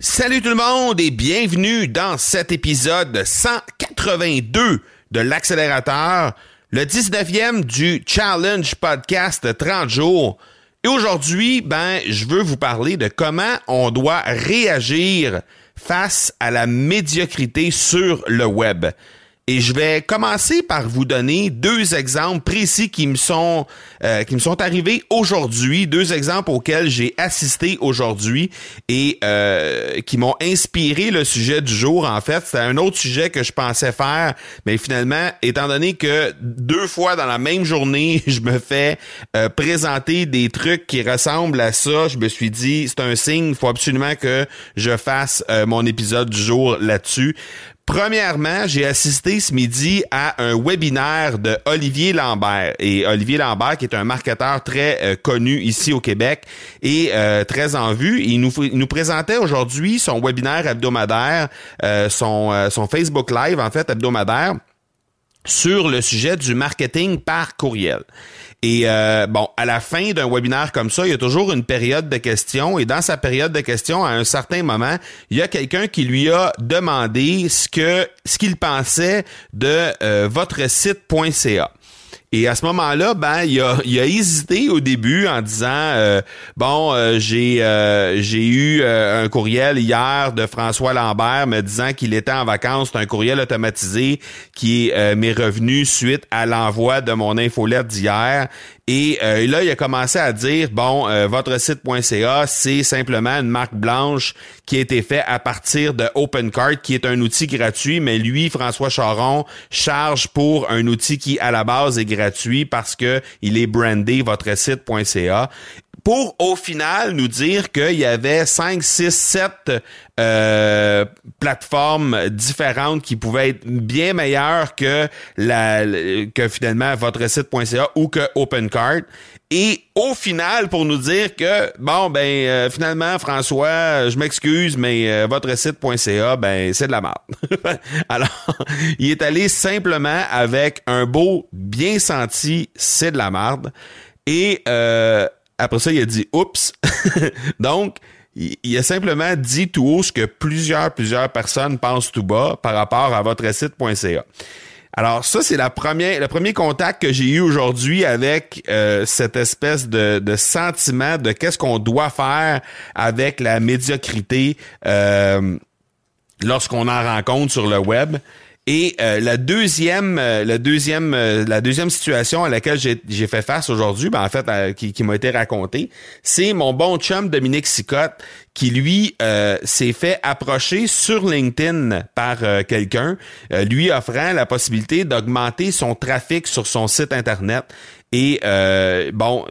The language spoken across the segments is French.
Salut tout le monde et bienvenue dans cet épisode 182 de l'accélérateur, le 19e du Challenge Podcast 30 jours. Et aujourd'hui, ben, je veux vous parler de comment on doit réagir face à la médiocrité sur le web. Et je vais commencer par vous donner deux exemples précis qui me sont euh, qui me sont arrivés aujourd'hui, deux exemples auxquels j'ai assisté aujourd'hui et euh, qui m'ont inspiré le sujet du jour. En fait, c'est un autre sujet que je pensais faire, mais finalement, étant donné que deux fois dans la même journée, je me fais euh, présenter des trucs qui ressemblent à ça, je me suis dit c'est un signe, il faut absolument que je fasse mon épisode du jour là-dessus. Premièrement, j'ai assisté ce midi à un webinaire de Olivier Lambert. Et Olivier Lambert, qui est un marketeur très euh, connu ici au Québec et euh, très en vue, il nous, nous présentait aujourd'hui son webinaire hebdomadaire, euh, son, son Facebook Live, en fait, hebdomadaire sur le sujet du marketing par courriel. Et euh, bon, à la fin d'un webinaire comme ça, il y a toujours une période de questions. Et dans sa période de questions, à un certain moment, il y a quelqu'un qui lui a demandé ce que ce qu'il pensait de euh, votre site.ca. Et à ce moment-là, ben, il a, hésité au début en disant euh, bon, euh, j'ai euh, j'ai eu un courriel hier de François Lambert me disant qu'il était en vacances. C'est un courriel automatisé qui est mes revenus suite à l'envoi de mon infolette d'hier. Et là, il a commencé à dire bon, votre site.ca, c'est simplement une marque blanche qui a été fait à partir de OpenCart, qui est un outil gratuit, mais lui, François Charon, charge pour un outil qui à la base est gratuit gratuit parce que il est brandé votre site.ca pour au final nous dire qu'il y avait 5, 6, 7 plateformes différentes qui pouvaient être bien meilleures que la que finalement votre site.ca ou que OpenCart. Et au final, pour nous dire que bon ben euh, finalement François, je m'excuse, mais euh, votre site.ca, ben c'est de la merde. Alors, il est allé simplement avec un beau bien senti, c'est de la merde. Et euh, après ça, il a dit oups. Donc, il a simplement dit tout haut ce que plusieurs, plusieurs personnes pensent tout bas par rapport à votre site.ca. Alors ça, c'est la première, le premier contact que j'ai eu aujourd'hui avec euh, cette espèce de, de sentiment de qu'est-ce qu'on doit faire avec la médiocrité euh, lorsqu'on en rencontre sur le web. Et euh, la deuxième, euh, la deuxième, euh, la deuxième situation à laquelle j'ai fait face aujourd'hui, ben en fait, qui, qui m'a été racontée, c'est mon bon chum Dominique Sicotte qui lui s'est fait approcher sur LinkedIn par quelqu'un, lui offrant la possibilité d'augmenter son trafic sur son site internet. Et euh, bon,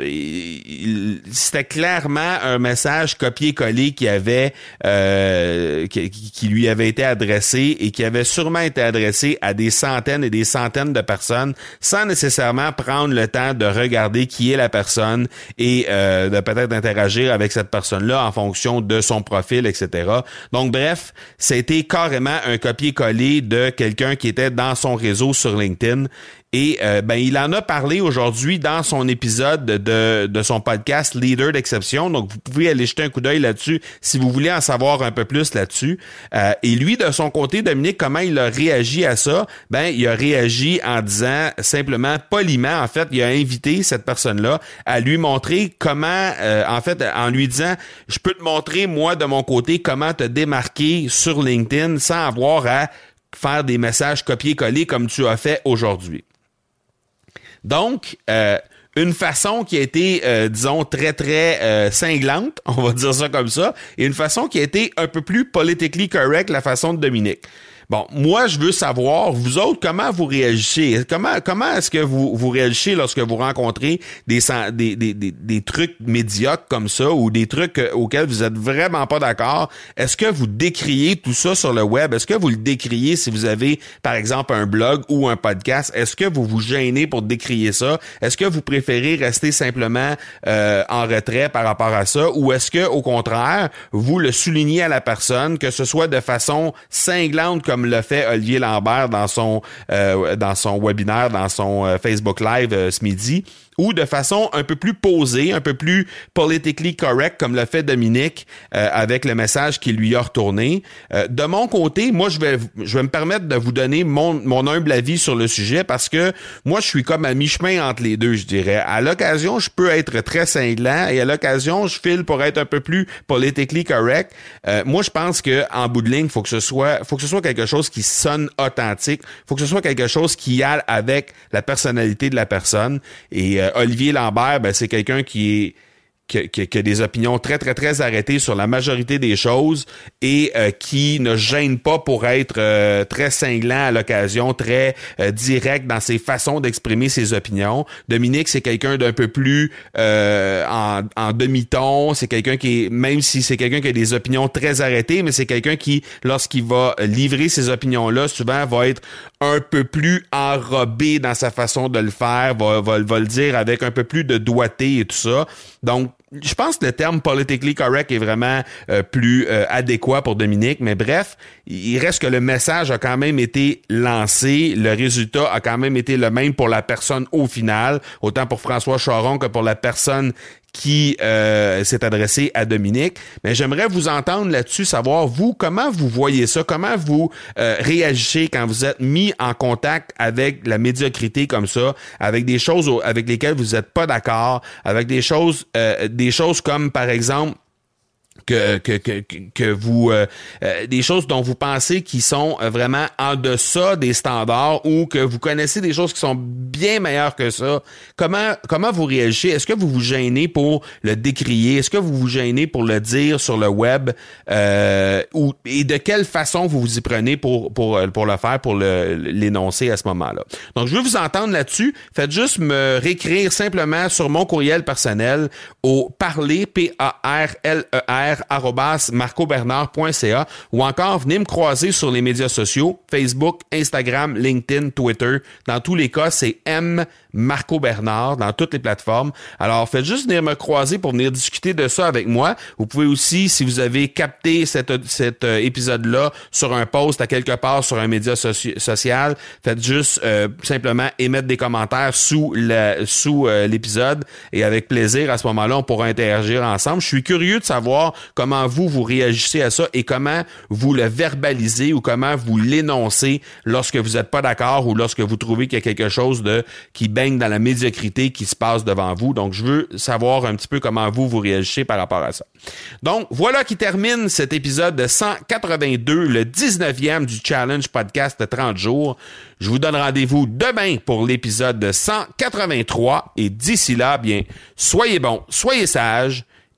c'était clairement un message copié-collé qui avait euh, qui, lui avait été adressé et qui avait sûrement été adressé à des centaines et des centaines de personnes sans nécessairement prendre le temps de regarder qui est la personne et euh, de peut-être interagir avec cette personne-là en fonction de son profil, etc. Donc bref, c'était carrément un copier-coller de quelqu'un qui était dans son réseau sur LinkedIn et euh, ben, il en a parlé aujourd'hui dans son épisode de, de son podcast Leader d'exception. Donc, vous pouvez aller jeter un coup d'œil là-dessus si vous voulez en savoir un peu plus là-dessus. Euh, et lui, de son côté, Dominique, comment il a réagi à ça? Ben, il a réagi en disant simplement poliment, en fait, il a invité cette personne-là à lui montrer comment, euh, en fait, en lui disant, je peux te montrer, moi, de mon côté, comment te démarquer sur LinkedIn sans avoir à faire des messages copier-coller comme tu as fait aujourd'hui. Donc, euh, une façon qui a été, euh, disons, très, très euh, cinglante, on va dire ça comme ça, et une façon qui a été un peu plus politically correct, la façon de Dominique. Bon, moi, je veux savoir, vous autres, comment vous réagissez? Comment, comment est-ce que vous, vous réagissez lorsque vous rencontrez des, des, des, des, trucs médiocres comme ça ou des trucs euh, auxquels vous êtes vraiment pas d'accord? Est-ce que vous décriez tout ça sur le web? Est-ce que vous le décriez si vous avez, par exemple, un blog ou un podcast? Est-ce que vous vous gênez pour décrier ça? Est-ce que vous préférez rester simplement euh, en retrait par rapport à ça? Ou est-ce que, au contraire, vous le soulignez à la personne, que ce soit de façon cinglante comme le fait Olivier Lambert dans son euh, dans son webinaire, dans son euh, Facebook Live euh, ce midi ou de façon un peu plus posée, un peu plus politically correct, comme le fait Dominique avec le message qu'il lui a retourné. De mon côté, moi, je vais, je vais me permettre de vous donner mon, mon humble avis sur le sujet parce que moi, je suis comme à mi-chemin entre les deux, je dirais. À l'occasion, je peux être très cinglant et à l'occasion, je file pour être un peu plus politically correct. Moi, je pense que en bout de ligne, faut que ce soit, faut que ce soit quelque chose qui sonne authentique, faut que ce soit quelque chose qui aille avec la personnalité de la personne. Et euh, Olivier Lambert, ben, c'est quelqu'un qui est qui, a des opinions très, très, très arrêtées sur la majorité des choses et euh, qui ne gêne pas pour être euh, très cinglant à l'occasion, très euh, direct dans ses façons d'exprimer ses opinions. Dominique, c'est quelqu'un d'un peu plus en, en demi-ton. C'est quelqu'un qui est, même si c'est quelqu'un qui a des opinions très arrêtées, mais c'est quelqu'un qui, lorsqu'il va livrer ses opinions-là, souvent va être un peu plus enrobé dans sa façon de le faire, va, va, va le dire avec un peu plus de doigté et tout ça. Donc, je pense que le terme politically correct est vraiment euh, plus euh, adéquat pour Dominique, mais bref, il reste que le message a quand même été lancé, le résultat a quand même été le même pour la personne au final, autant pour François Charon que pour la personne qui euh, s'est adressé à Dominique. Mais j'aimerais vous entendre là-dessus, savoir vous comment vous voyez ça, comment vous euh, réagissez quand vous êtes mis en contact avec la médiocrité comme ça, avec des choses avec lesquelles vous n'êtes pas d'accord, avec des choses, euh, des choses comme par exemple que, que, que, que vous euh, euh, des choses dont vous pensez qui sont euh, vraiment en deçà des standards ou que vous connaissez des choses qui sont bien meilleures que ça. Comment comment vous réagissez? Est-ce que vous vous gênez pour le décrier? Est-ce que vous vous gênez pour le dire sur le web ou et de quelle façon vous vous y prenez pour pour pour le faire pour l'énoncer à ce moment-là? Donc je veux vous entendre là-dessus. Faites juste me réécrire simplement sur mon courriel personnel au parler p a r l e r marcobernard.ca ou encore venez me croiser sur les médias sociaux, Facebook, Instagram, LinkedIn, Twitter. Dans tous les cas, c'est M Marco Bernard dans toutes les plateformes. Alors, faites juste venir me croiser pour venir discuter de ça avec moi. Vous pouvez aussi, si vous avez capté cet, euh, épisode-là sur un post à quelque part sur un média social, faites juste euh, simplement émettre des commentaires sous euh, l'épisode et avec plaisir, à ce moment-là, on pourra interagir ensemble. Je suis curieux de savoir comment vous, vous réagissez à ça et comment vous le verbalisez ou comment vous l'énoncez lorsque vous n'êtes pas d'accord ou lorsque vous trouvez qu'il y a quelque chose de qui baigne dans la médiocrité qui se passe devant vous. Donc, je veux savoir un petit peu comment vous, vous réagissez par rapport à ça. Donc, voilà qui termine cet épisode de 182, le 19e du Challenge Podcast de 30 jours. Je vous donne rendez-vous demain pour l'épisode de 183 et d'ici là, bien, soyez bons, soyez sages